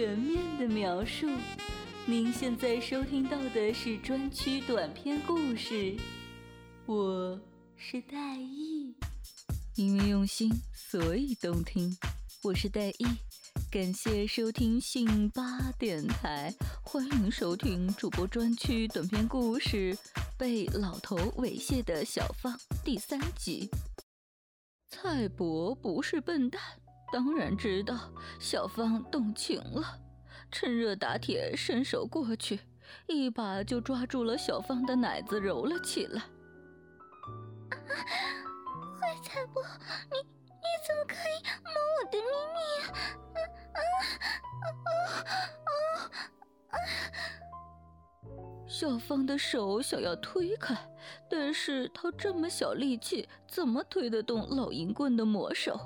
全面的描述。您现在收听到的是专区短篇故事，我是戴艺。因为用心，所以动听。我是戴艺，感谢收听信八电台，欢迎收听主播专区短篇故事《被老头猥亵的小芳》第三集。蔡伯不是笨蛋，当然知道小芳动情了。趁热打铁，伸手过去，一把就抓住了小芳的奶子，揉了起来。坏财婆，你你怎么可以摸我的秘密？啊啊啊啊！小芳的手想要推开，但是她这么小力气，怎么推得动老银棍的魔手？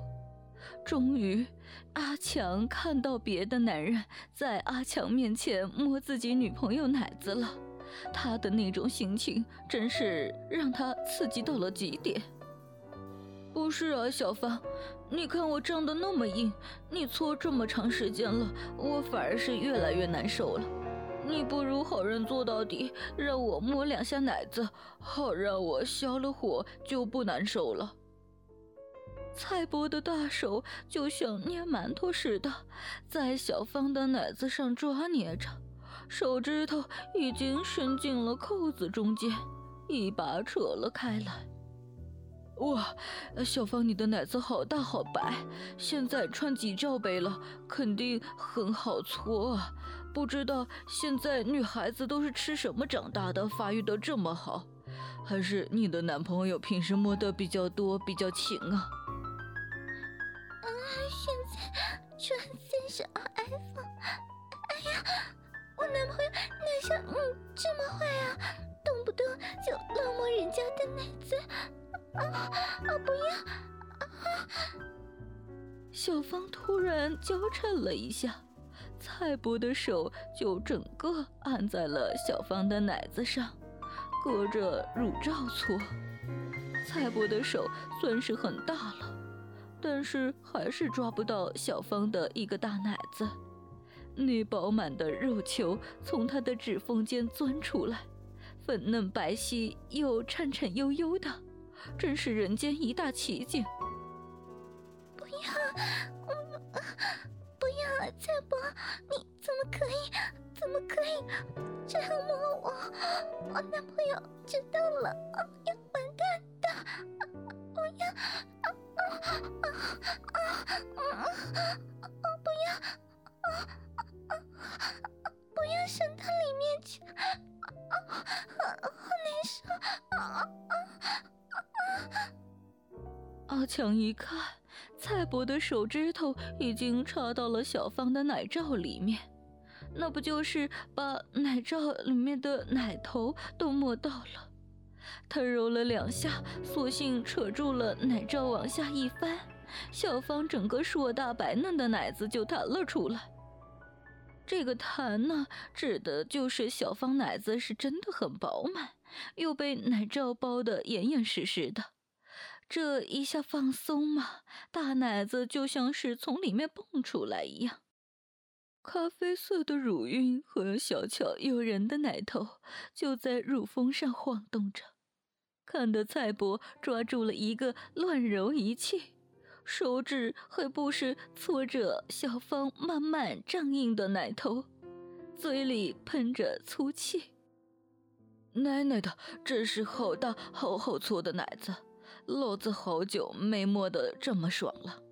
终于，阿强看到别的男人在阿强面前摸自己女朋友奶子了，他的那种心情真是让他刺激到了极点。不是啊，小芳，你看我胀得那么硬，你搓这么长时间了，我反而是越来越难受了。你不如好人做到底，让我摸两下奶子，好让我消了火就不难受了。蔡伯的大手就像捏馒头似的，在小芳的奶子上抓捏着，手指头已经伸进了扣子中间，一把扯了开来。哇，小芳，你的奶子好大好白，现在穿几罩杯了，肯定很好搓啊！不知道现在女孩子都是吃什么长大的，发育得这么好？还是你的男朋友平时摸的比较多，比较勤啊？在穿三十二 iPhone，哎呀，我男朋友哪像你这么坏啊？动不动就乱摸人家的奶子，啊啊不要！啊！小芳突然娇嗔了一下，蔡伯的手就整个按在了小芳的奶子上，隔着乳罩搓。蔡伯的手算是很大了。但是还是抓不到小芳的一个大奶子，那饱满的肉球从她的指缝间钻出来，粉嫩白皙又颤颤悠悠的，真是人间一大奇景。不要，不要，蔡伯，你怎么可以，怎么可以这样摸我？我男朋友知道了，要完蛋的！不要。啊啊啊啊啊！不要啊啊啊！不要伸到里面去！啊啊！好难受！啊！阿强一看，蔡伯的手指头已经插到了小芳的奶罩里面，那不就是把奶罩里面的奶头都摸到了？他揉了两下，索性扯住了奶罩，往下一翻，小芳整个硕大白嫩的奶子就弹了出来。这个弹呢，指的就是小芳奶子是真的很饱满，又被奶罩包得严严实实的。这一下放松嘛，大奶子就像是从里面蹦出来一样。咖啡色的乳晕和小巧诱人的奶头就在乳峰上晃动着。看得蔡伯抓住了一个乱揉一气，手指还不时搓着小芳慢慢胀硬的奶头，嘴里喷着粗气。奶奶的，真是好大好好搓的奶子，老子好久没摸得这么爽了。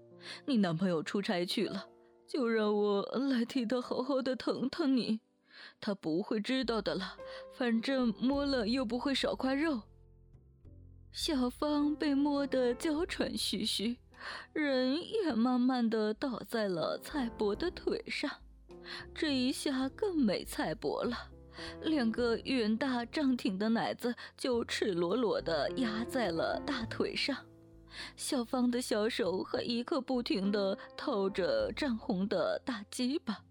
你男朋友出差去了，就让我来替他好好的疼疼你，他不会知道的了，反正摸了又不会少块肉。小芳被摸得娇喘吁吁，人也慢慢的倒在了蔡伯的腿上。这一下更没蔡伯了，两个圆大胀挺的奶子就赤裸裸的压在了大腿上。小芳的小手还一刻不停的掏着涨红的大鸡巴，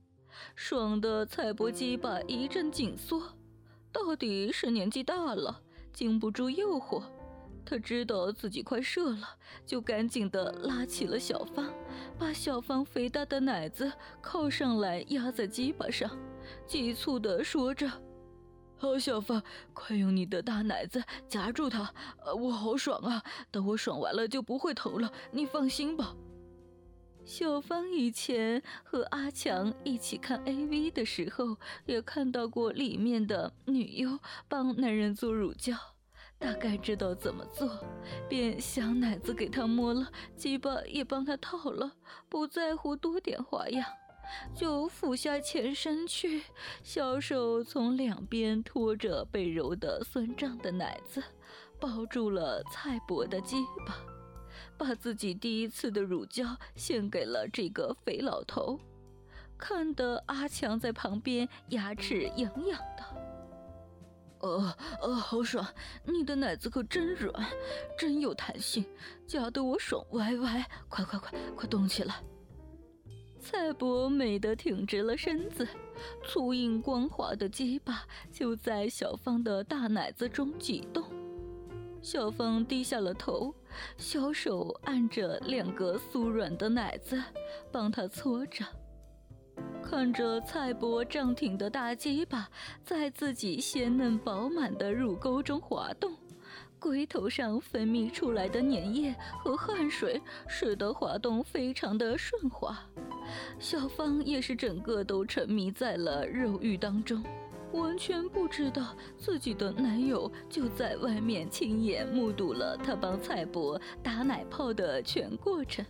爽的蔡伯鸡巴一阵紧缩。到底是年纪大了，经不住诱惑。他知道自己快射了，就赶紧的拉起了小芳，把小芳肥大的奶子靠上来压在鸡巴上，急促的说着：“好，小芳，快用你的大奶子夹住它，我好爽啊！等我爽完了就不会疼了，你放心吧。”小芳以前和阿强一起看 AV 的时候，也看到过里面的女优帮男人做乳胶，大概知道怎么做，便小奶子给他摸了，鸡巴也帮他套了，不在乎多点花样，就俯下前身去，小手从两边托着被揉得酸胀的奶子，抱住了蔡伯的鸡巴。把自己第一次的乳胶献给了这个肥老头，看得阿强在旁边牙齿痒痒的。呃呃，好爽！你的奶子可真软，真有弹性，夹得我爽歪歪。快快快，快动起来！蔡伯美得挺直了身子，粗硬光滑的鸡巴就在小芳的大奶子中挤动。小芳低下了头，小手按着两个酥软的奶子，帮她搓着。看着蔡伯胀挺的大鸡巴在自己鲜嫩饱满的乳沟中滑动，龟头上分泌出来的粘液和汗水使得滑动非常的顺滑。小芳也是整个都沉迷在了肉欲当中。完全不知道自己的男友就在外面亲眼目睹了他帮蔡伯打奶泡的全过程。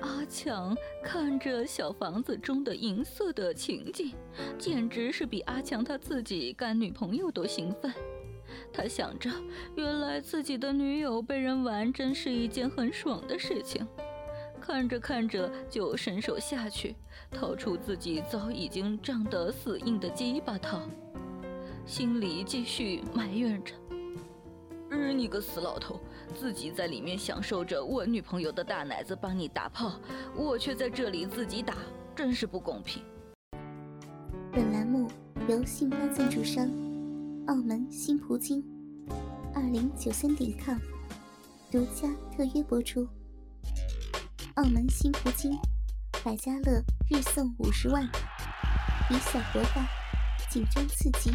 阿强看着小房子中的银色的情景，简直是比阿强他自己干女朋友都兴奋。他想着，原来自己的女友被人玩，真是一件很爽的事情。看着看着，就伸手下去，掏出自己早已经胀得死硬的鸡巴套，心里继续埋怨着：“日你个死老头，自己在里面享受着我女朋友的大奶子帮你打炮，我却在这里自己打，真是不公平。”本栏目由信发赞助商澳门新葡京二零九三点 com 独家特约播出。澳门新葡京，百家乐日送五十万，以小博大，紧张刺激，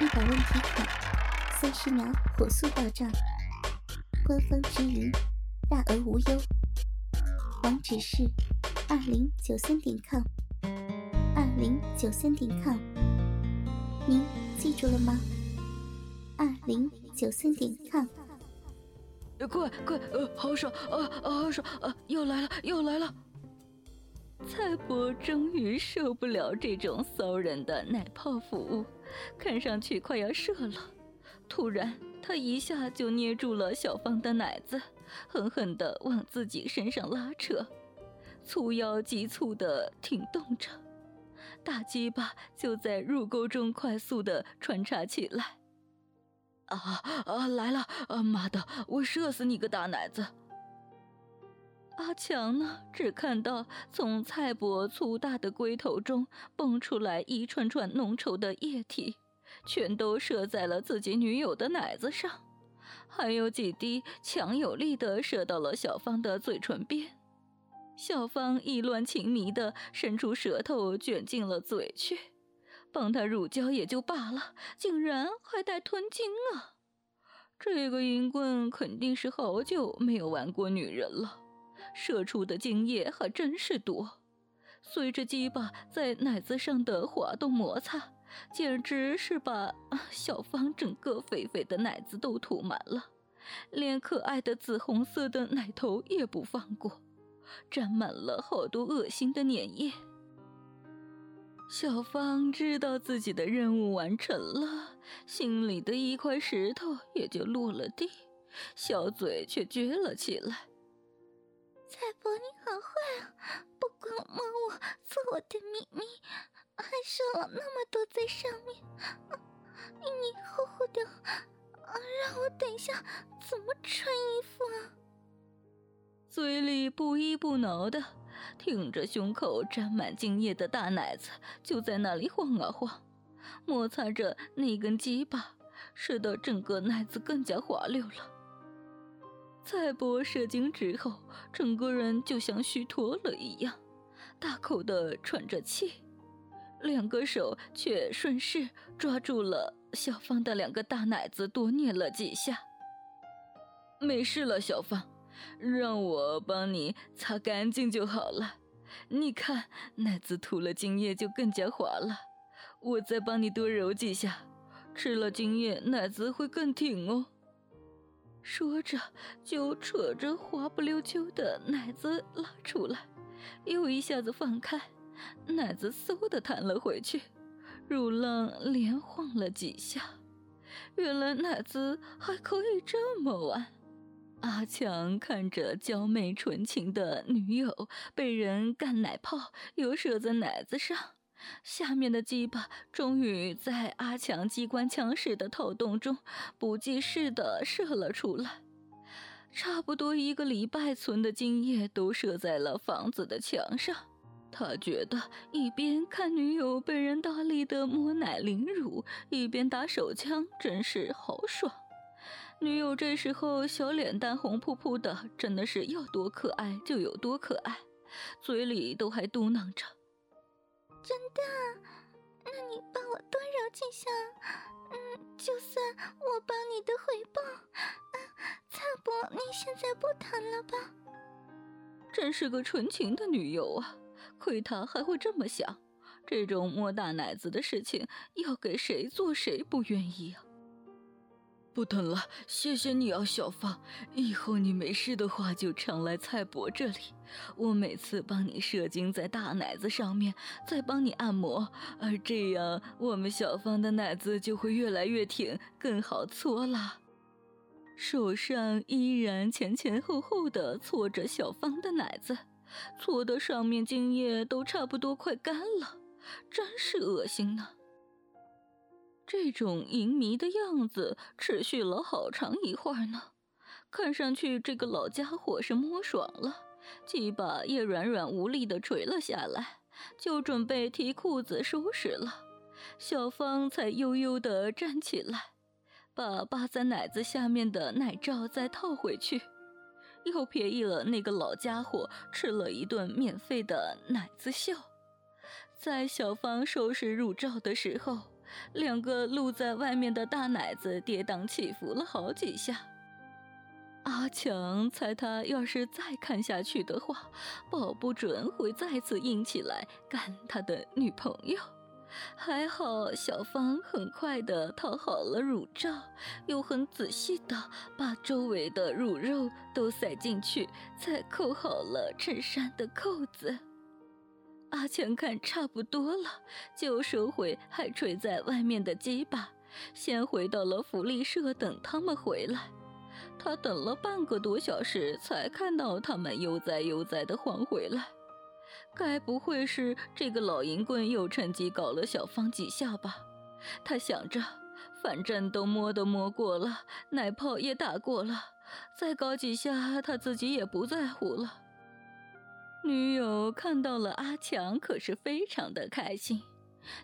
一百万提款，三十秒火速到账，官方直营，大额无忧。网址是二零九三点 com，二零九三点 com，您记住了吗？二零九三点 com。快快，呃，好爽，啊啊，好爽，啊，又来了，又来了！蔡伯终于受不了这种骚人的奶泡服务，看上去快要射了。突然，他一下就捏住了小芳的奶子，狠狠地往自己身上拉扯，粗腰急促地挺动着，大鸡巴就在入沟中快速地穿插起来。啊啊！来了！啊妈的！我射死你个大奶子！阿强呢？只看到从蔡伯粗大的龟头中蹦出来一串串浓稠的液体，全都射在了自己女友的奶子上，还有几滴强有力的射到了小芳的嘴唇边。小芳意乱情迷的伸出舌头卷进了嘴去。帮他乳胶也就罢了，竟然还带吞精啊！这个淫棍肯定是好久没有玩过女人了，射出的精液还真是多。随着鸡巴在奶子上的滑动摩擦，简直是把 小芳整个肥肥的奶子都涂满了，连可爱的紫红色的奶头也不放过，沾满了好多恶心的粘液。小芳知道自己的任务完成了，心里的一块石头也就落了地，小嘴却撅了起来。蔡伯，你好坏啊！不光摸我，做我的秘密，射了那么多在上面，你你厚厚的，啊让我等一下怎么穿衣服啊？嘴里不依不挠的。挺着胸口沾满精液的大奶子，就在那里晃啊晃，摩擦着那根鸡巴，使得整个奶子更加滑溜了。蔡伯射精之后，整个人就像虚脱了一样，大口的喘着气，两个手却顺势抓住了小芳的两个大奶子，多捏了几下。没事了，小芳，让我帮你擦干净就好了。你看，奶子涂了精液就更加滑了。我再帮你多揉几下，吃了精液，奶子会更挺哦。说着，就扯着滑不溜秋的奶子拉出来，又一下子放开，奶子嗖的弹了回去，乳浪连晃了几下。原来奶子还可以这么玩。阿强看着娇媚纯情的女友被人干奶泡，又射在奶子上，下面的鸡巴终于在阿强机关枪似的头洞中不计事的射了出来，差不多一个礼拜存的精液都射在了房子的墙上。他觉得一边看女友被人大力的摸奶凌辱，一边打手枪，真是好爽。女友这时候小脸蛋红扑扑的，真的是要多可爱就有多可爱，嘴里都还嘟囔着：“真的？那你帮我多揉几下，嗯，就算我帮你的回报。啊蔡伯，你现在不疼了吧？”真是个纯情的女友啊！亏他还会这么想，这种摸大奶子的事情，要给谁做谁不愿意啊！不疼了，谢谢你啊，小芳。以后你没事的话就常来蔡伯这里，我每次帮你射精在大奶子上面，再帮你按摩，而这样我们小芳的奶子就会越来越挺，更好搓了。手上依然前前后后的搓着小芳的奶子，搓的上面精液都差不多快干了，真是恶心呢。这种淫迷的样子持续了好长一会儿呢，看上去这个老家伙是摸爽了，鸡巴也软软无力的垂了下来，就准备提裤子收拾了。小芳才悠悠的站起来，把扒在奶子下面的奶罩再套回去，又便宜了那个老家伙吃了一顿免费的奶子笑。在小芳收拾乳罩的时候。两个露在外面的大奶子跌宕起伏了好几下。阿强猜他要是再看下去的话，保不准会再次硬起来干他的女朋友。还好小芳很快的套好了乳罩，又很仔细的把周围的乳肉都塞进去，才扣好了衬衫的扣子。阿强看差不多了，就收回还垂在外面的鸡巴，先回到了福利社等他们回来。他等了半个多小时，才看到他们悠哉悠哉的还回来。该不会是这个老淫棍又趁机搞了小芳几下吧？他想着，反正都摸都摸过了，奶泡也打过了，再搞几下他自己也不在乎了。女友看到了阿强，可是非常的开心，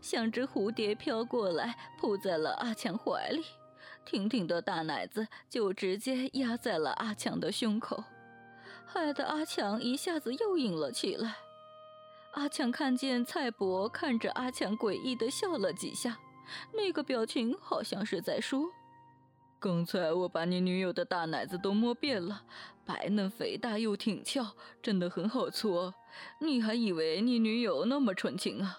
像只蝴蝶飘过来，扑在了阿强怀里，挺挺的大奶子就直接压在了阿强的胸口，害得阿强一下子又硬了起来。阿强看见蔡伯看着阿强诡异的笑了几下，那个表情好像是在说。刚才我把你女友的大奶子都摸遍了，白嫩肥大又挺翘，真的很好搓。你还以为你女友那么纯情啊？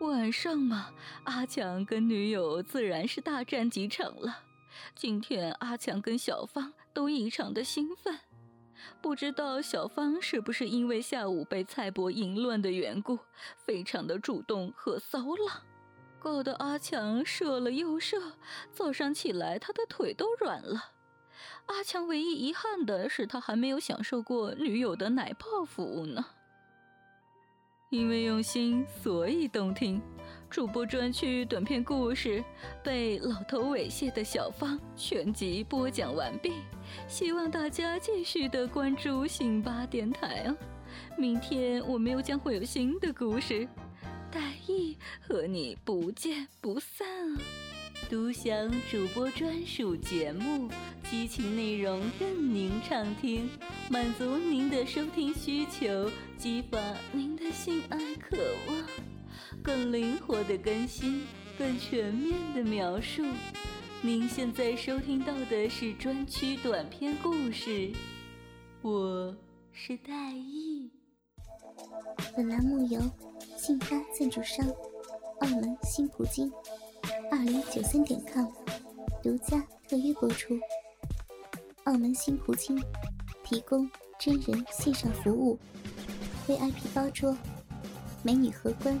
晚上嘛，阿强跟女友自然是大战几场了。今天阿强跟小芳都异常的兴奋，不知道小芳是不是因为下午被蔡伯淫乱的缘故，非常的主动和骚浪。搞得阿强射了又射，早上起来他的腿都软了。阿强唯一遗憾的是，他还没有享受过女友的奶泡服务呢。因为用心，所以动听。主播专区短片故事《被老头猥亵的小芳》全集播讲完毕，希望大家继续的关注辛巴电台哦。明天我们又将会有新的故事。大意和你不见不散啊！独享主播专属节目，激情内容任您畅听，满足您的收听需求，激发您的性，灵活的更新，更全面的描述。您现在收听到的是专区短篇故事，我是戴毅。本栏目由信发赞助商澳门新葡京。二零九三点 com 独家特约播出。澳门新葡京提供真人线上服务，VIP 包桌，美女荷官